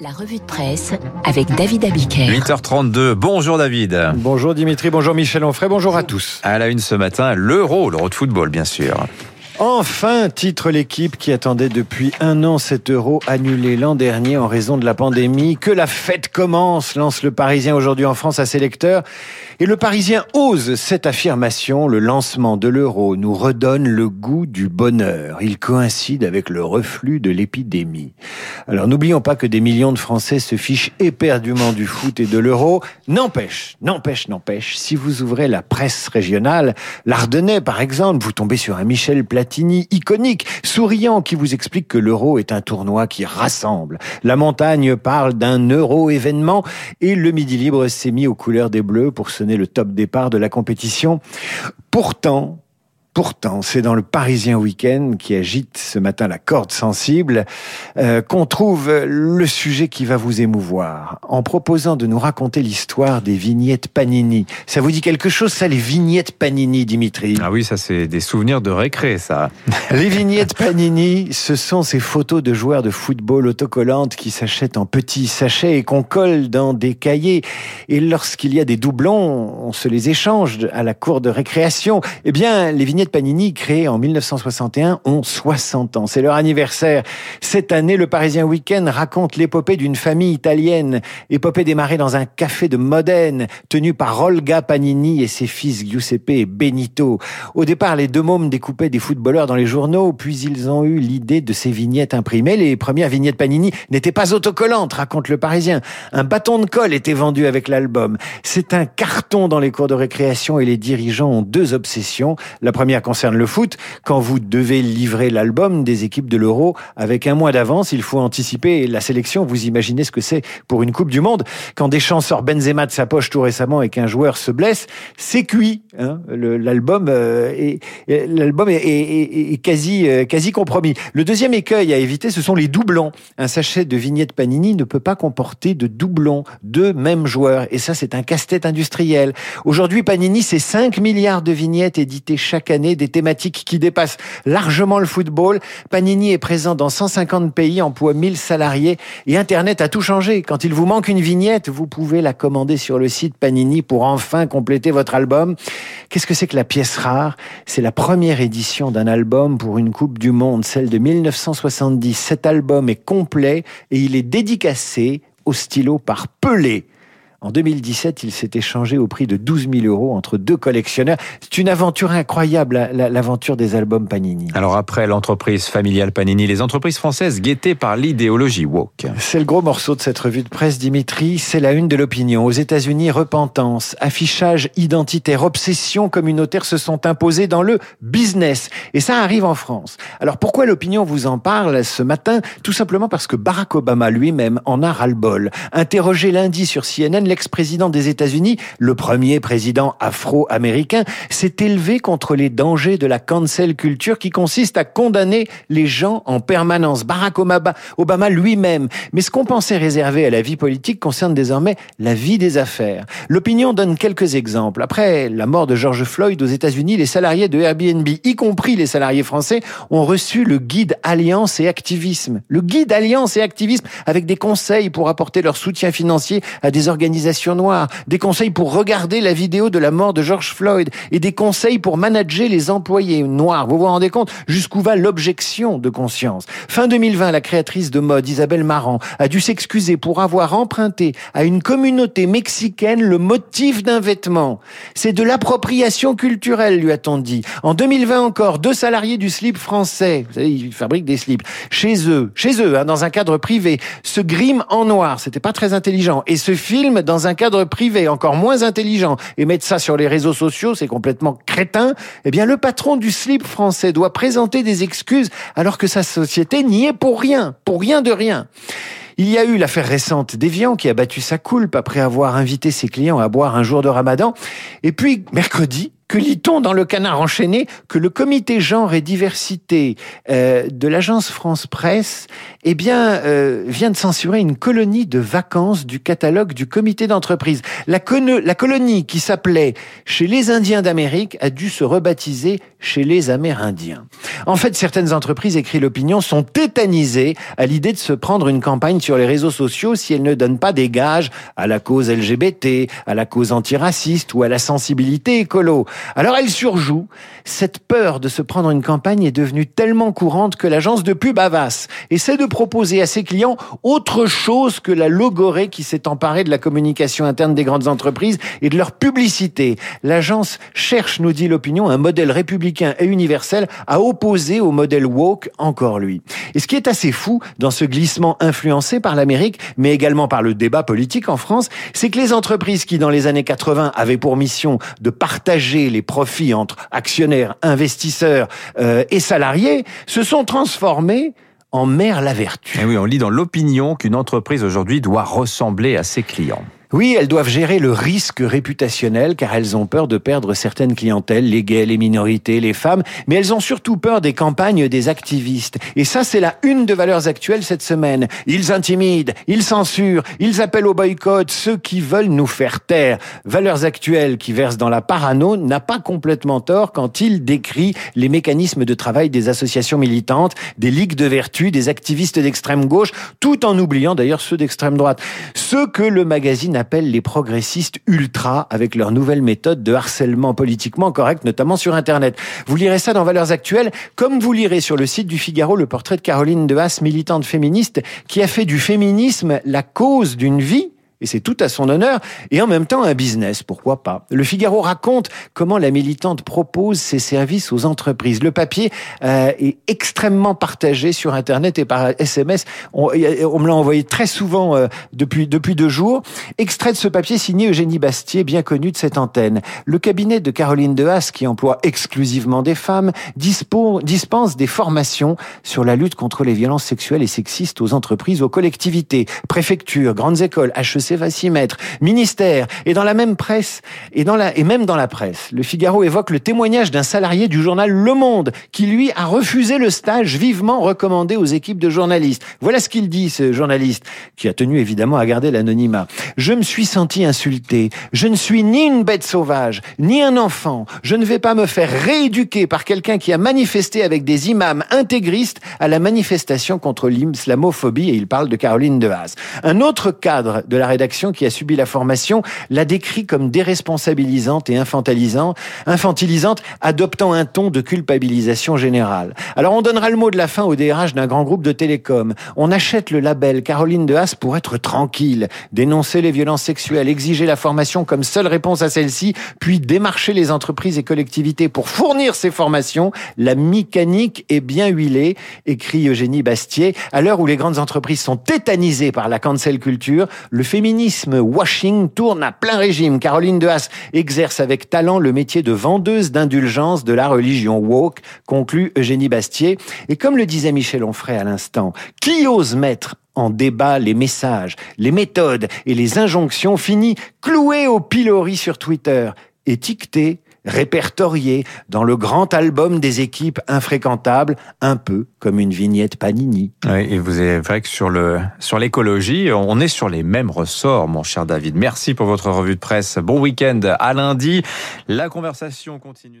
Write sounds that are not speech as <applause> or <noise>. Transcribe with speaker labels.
Speaker 1: La revue de presse avec David Abiker.
Speaker 2: 8h32. Bonjour David.
Speaker 3: Bonjour Dimitri, bonjour Michel Onfray, bonjour à tous.
Speaker 2: À la une ce matin, l'Euro, l'Euro de football bien sûr.
Speaker 3: Enfin, titre l'équipe qui attendait depuis un an cet euro annulé l'an dernier en raison de la pandémie. Que la fête commence, lance le Parisien aujourd'hui en France à ses lecteurs. Et le Parisien ose cette affirmation. Le lancement de l'euro nous redonne le goût du bonheur. Il coïncide avec le reflux de l'épidémie. Alors n'oublions pas que des millions de Français se fichent éperdument du foot et de l'euro. N'empêche, n'empêche, n'empêche, si vous ouvrez la presse régionale, l'Ardennais par exemple, vous tombez sur un Michel Platini Platini iconique, souriant, qui vous explique que l'euro est un tournoi qui rassemble. La montagne parle d'un euro événement et le Midi Libre s'est mis aux couleurs des Bleus pour sonner le top départ de la compétition. Pourtant, Pourtant, c'est dans le Parisien Week-end qui agite ce matin la corde sensible euh, qu'on trouve le sujet qui va vous émouvoir en proposant de nous raconter l'histoire des vignettes Panini. Ça vous dit quelque chose ça les vignettes Panini Dimitri?
Speaker 2: Ah oui, ça c'est des souvenirs de récré ça. <laughs>
Speaker 3: les vignettes Panini, ce sont ces photos de joueurs de football autocollantes qui s'achètent en petits sachets et qu'on colle dans des cahiers et lorsqu'il y a des doublons, on se les échange à la cour de récréation. Eh bien, les vignettes Panini, créées en 1961, ont 60 ans. C'est leur anniversaire. Cette année, le Parisien Week-end raconte l'épopée d'une famille italienne. Épopée démarrée dans un café de Modène, tenu par Olga Panini et ses fils Giuseppe et Benito. Au départ, les deux mômes découpaient des footballeurs dans les journaux, puis ils ont eu l'idée de ces vignettes imprimées. Les premières vignettes Panini n'étaient pas autocollantes, raconte le Parisien. Un bâton de colle était vendu avec l'album. C'est un carton dans les cours de récréation et les dirigeants ont deux obsessions. La première concerne le foot. Quand vous devez livrer l'album des équipes de l'Euro avec un mois d'avance, il faut anticiper la sélection. Vous imaginez ce que c'est pour une Coupe du Monde. Quand Deschamps sort Benzema de sa poche tout récemment et qu'un joueur se blesse, c'est cuit. Hein. L'album euh, est, l'album est, quasi, euh, quasi compromis. Le deuxième écueil à éviter, ce sont les doublons. Un sachet de vignettes Panini ne peut pas comporter de doublons, de mêmes joueurs. Et ça, c'est un casse-tête industriel. Aujourd'hui, Panini, c'est 5 milliards de vignettes éditées chaque année des thématiques qui dépassent largement le football. Panini est présent dans 150 pays, emploie 1000 salariés et Internet a tout changé. Quand il vous manque une vignette, vous pouvez la commander sur le site Panini pour enfin compléter votre album. Qu'est-ce que c'est que la pièce rare? C'est la première édition d'un album pour une Coupe du Monde, celle de 1970. Cet album est complet et il est dédicacé au stylo par Pelé. En 2017, il s'est échangé au prix de 12 000 euros entre deux collectionneurs. C'est une aventure incroyable, l'aventure des albums Panini.
Speaker 2: Alors après l'entreprise familiale Panini, les entreprises françaises guettées par l'idéologie woke.
Speaker 3: C'est le gros morceau de cette revue de presse, Dimitri. C'est la une de l'opinion. Aux États-Unis, repentance, affichage identitaire, obsession communautaire se sont imposés dans le business. Et ça arrive en France. Alors pourquoi l'opinion vous en parle ce matin? Tout simplement parce que Barack Obama lui-même en a ras-le-bol. Interrogé lundi sur CNN, l'ex-président des États-Unis, le premier président afro-américain, s'est élevé contre les dangers de la cancel culture qui consiste à condamner les gens en permanence. Barack Obama, Obama lui-même. Mais ce qu'on pensait réservé à la vie politique concerne désormais la vie des affaires. L'opinion donne quelques exemples. Après la mort de George Floyd aux États-Unis, les salariés de Airbnb, y compris les salariés français, ont reçu le guide Alliance et Activisme. Le guide Alliance et Activisme avec des conseils pour apporter leur soutien financier à des organisations des conseils pour regarder la vidéo de la mort de George Floyd et des conseils pour manager les employés noirs. Vous vous rendez compte jusqu'où va l'objection de conscience. Fin 2020, la créatrice de mode Isabelle Marant a dû s'excuser pour avoir emprunté à une communauté mexicaine le motif d'un vêtement. C'est de l'appropriation culturelle, lui a-t-on dit. En 2020 encore, deux salariés du slip français, vous savez, ils fabriquent des slips, chez eux, chez eux, hein, dans un cadre privé, se griment en noir. C'était pas très intelligent. Et ce film dans un cadre privé encore moins intelligent et mettre ça sur les réseaux sociaux, c'est complètement crétin, eh bien le patron du slip français doit présenter des excuses alors que sa société n'y est pour rien, pour rien de rien. Il y a eu l'affaire récente d'Evian qui a battu sa coulpe après avoir invité ses clients à boire un jour de ramadan. Et puis, mercredi, que lit-on dans le canard enchaîné que le comité genre et diversité euh, de l'agence France Presse eh bien, euh, vient de censurer une colonie de vacances du catalogue du comité d'entreprise. La, la colonie qui s'appelait Chez les Indiens d'Amérique a dû se rebaptiser Chez les Amérindiens. En fait, certaines entreprises, écrit l'opinion, sont tétanisées à l'idée de se prendre une campagne sur les réseaux sociaux si elles ne donnent pas des gages à la cause LGBT, à la cause antiraciste ou à la sensibilité écolo. Alors elle surjoue. Cette peur de se prendre une campagne est devenue tellement courante que l'agence de pub Avas essaie de proposer à ses clients autre chose que la logorée qui s'est emparée de la communication interne des grandes entreprises et de leur publicité. L'agence cherche, nous dit l'opinion, un modèle républicain et universel à opposer au modèle woke, encore lui. Et ce qui est assez fou dans ce glissement influencé par l'Amérique, mais également par le débat politique en France, c'est que les entreprises qui, dans les années 80, avaient pour mission de partager les profits entre actionnaires, investisseurs euh, et salariés se sont transformés en mère la vertu.
Speaker 2: Eh oui, on lit dans l'opinion qu'une entreprise aujourd'hui doit ressembler à ses clients.
Speaker 3: Oui, elles doivent gérer le risque réputationnel car elles ont peur de perdre certaines clientèles, les gays, les minorités, les femmes, mais elles ont surtout peur des campagnes des activistes. Et ça, c'est la une de Valeurs Actuelles cette semaine. Ils intimident, ils censurent, ils appellent au boycott ceux qui veulent nous faire taire. Valeurs Actuelles, qui verse dans la parano, n'a pas complètement tort quand il décrit les mécanismes de travail des associations militantes, des ligues de vertu, des activistes d'extrême gauche, tout en oubliant d'ailleurs ceux d'extrême droite. Que le magazine appelle les progressistes ultra avec leur nouvelle méthode de harcèlement politiquement correct, notamment sur Internet. Vous lirez ça dans Valeurs Actuelles, comme vous lirez sur le site du Figaro le portrait de Caroline de Haas, militante féministe, qui a fait du féminisme la cause d'une vie et c'est tout à son honneur, et en même temps un business, pourquoi pas. Le Figaro raconte comment la militante propose ses services aux entreprises. Le papier euh, est extrêmement partagé sur Internet et par SMS. On, on me l'a envoyé très souvent euh, depuis, depuis deux jours. Extrait de ce papier signé Eugénie Bastier, bien connu de cette antenne. Le cabinet de Caroline Haas, qui emploie exclusivement des femmes, dispense des formations sur la lutte contre les violences sexuelles et sexistes aux entreprises, aux collectivités, préfectures, grandes écoles, HEC, va s'y mettre. Ministère. Et dans la même presse, et, dans la, et même dans la presse, le Figaro évoque le témoignage d'un salarié du journal Le Monde, qui lui a refusé le stage vivement recommandé aux équipes de journalistes. Voilà ce qu'il dit, ce journaliste, qui a tenu évidemment à garder l'anonymat. Je me suis senti insulté. Je ne suis ni une bête sauvage, ni un enfant. Je ne vais pas me faire rééduquer par quelqu'un qui a manifesté avec des imams intégristes à la manifestation contre l'islamophobie, et il parle de Caroline de Haas. Un autre cadre de la rédaction qui a subi la formation l'a décrit comme déresponsabilisante et infantilisante, adoptant un ton de culpabilisation générale. Alors on donnera le mot de la fin au DRH d'un grand groupe de télécom. On achète le label Caroline de Haas pour être tranquille, dénoncer les violences sexuelles, exiger la formation comme seule réponse à celle-ci, puis démarcher les entreprises et collectivités pour fournir ces formations. La mécanique est bien huilée, écrit Eugénie Bastier. À l'heure où les grandes entreprises sont tétanisées par la cancel culture, le féminisme féminisme washing tourne à plein régime. Caroline de Haas exerce avec talent le métier de vendeuse d'indulgence de la religion woke, conclut Eugénie Bastier. Et comme le disait Michel Onfray à l'instant, qui ose mettre en débat les messages, les méthodes et les injonctions finit cloué au pilori sur Twitter, étiqueté répertorié dans le grand album des équipes infréquentables, un peu comme une vignette Panini.
Speaker 2: Oui, et vous êtes vrai que sur le sur l'écologie, on est sur les mêmes ressorts, mon cher David. Merci pour votre revue de presse. Bon week-end à lundi. La conversation continue